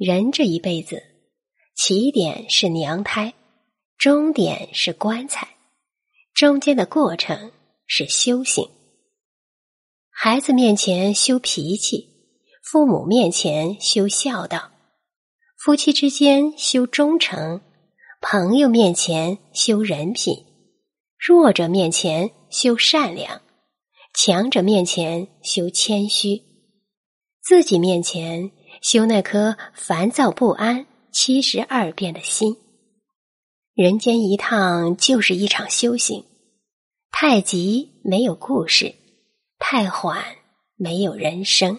人这一辈子，起点是娘胎，终点是棺材，中间的过程是修行。孩子面前修脾气，父母面前修孝道，夫妻之间修忠诚，朋友面前修人品，弱者面前修善良，强者面前修谦虚，自己面前。修那颗烦躁不安、七十二变的心。人间一趟就是一场修行，太急没有故事，太缓没有人生。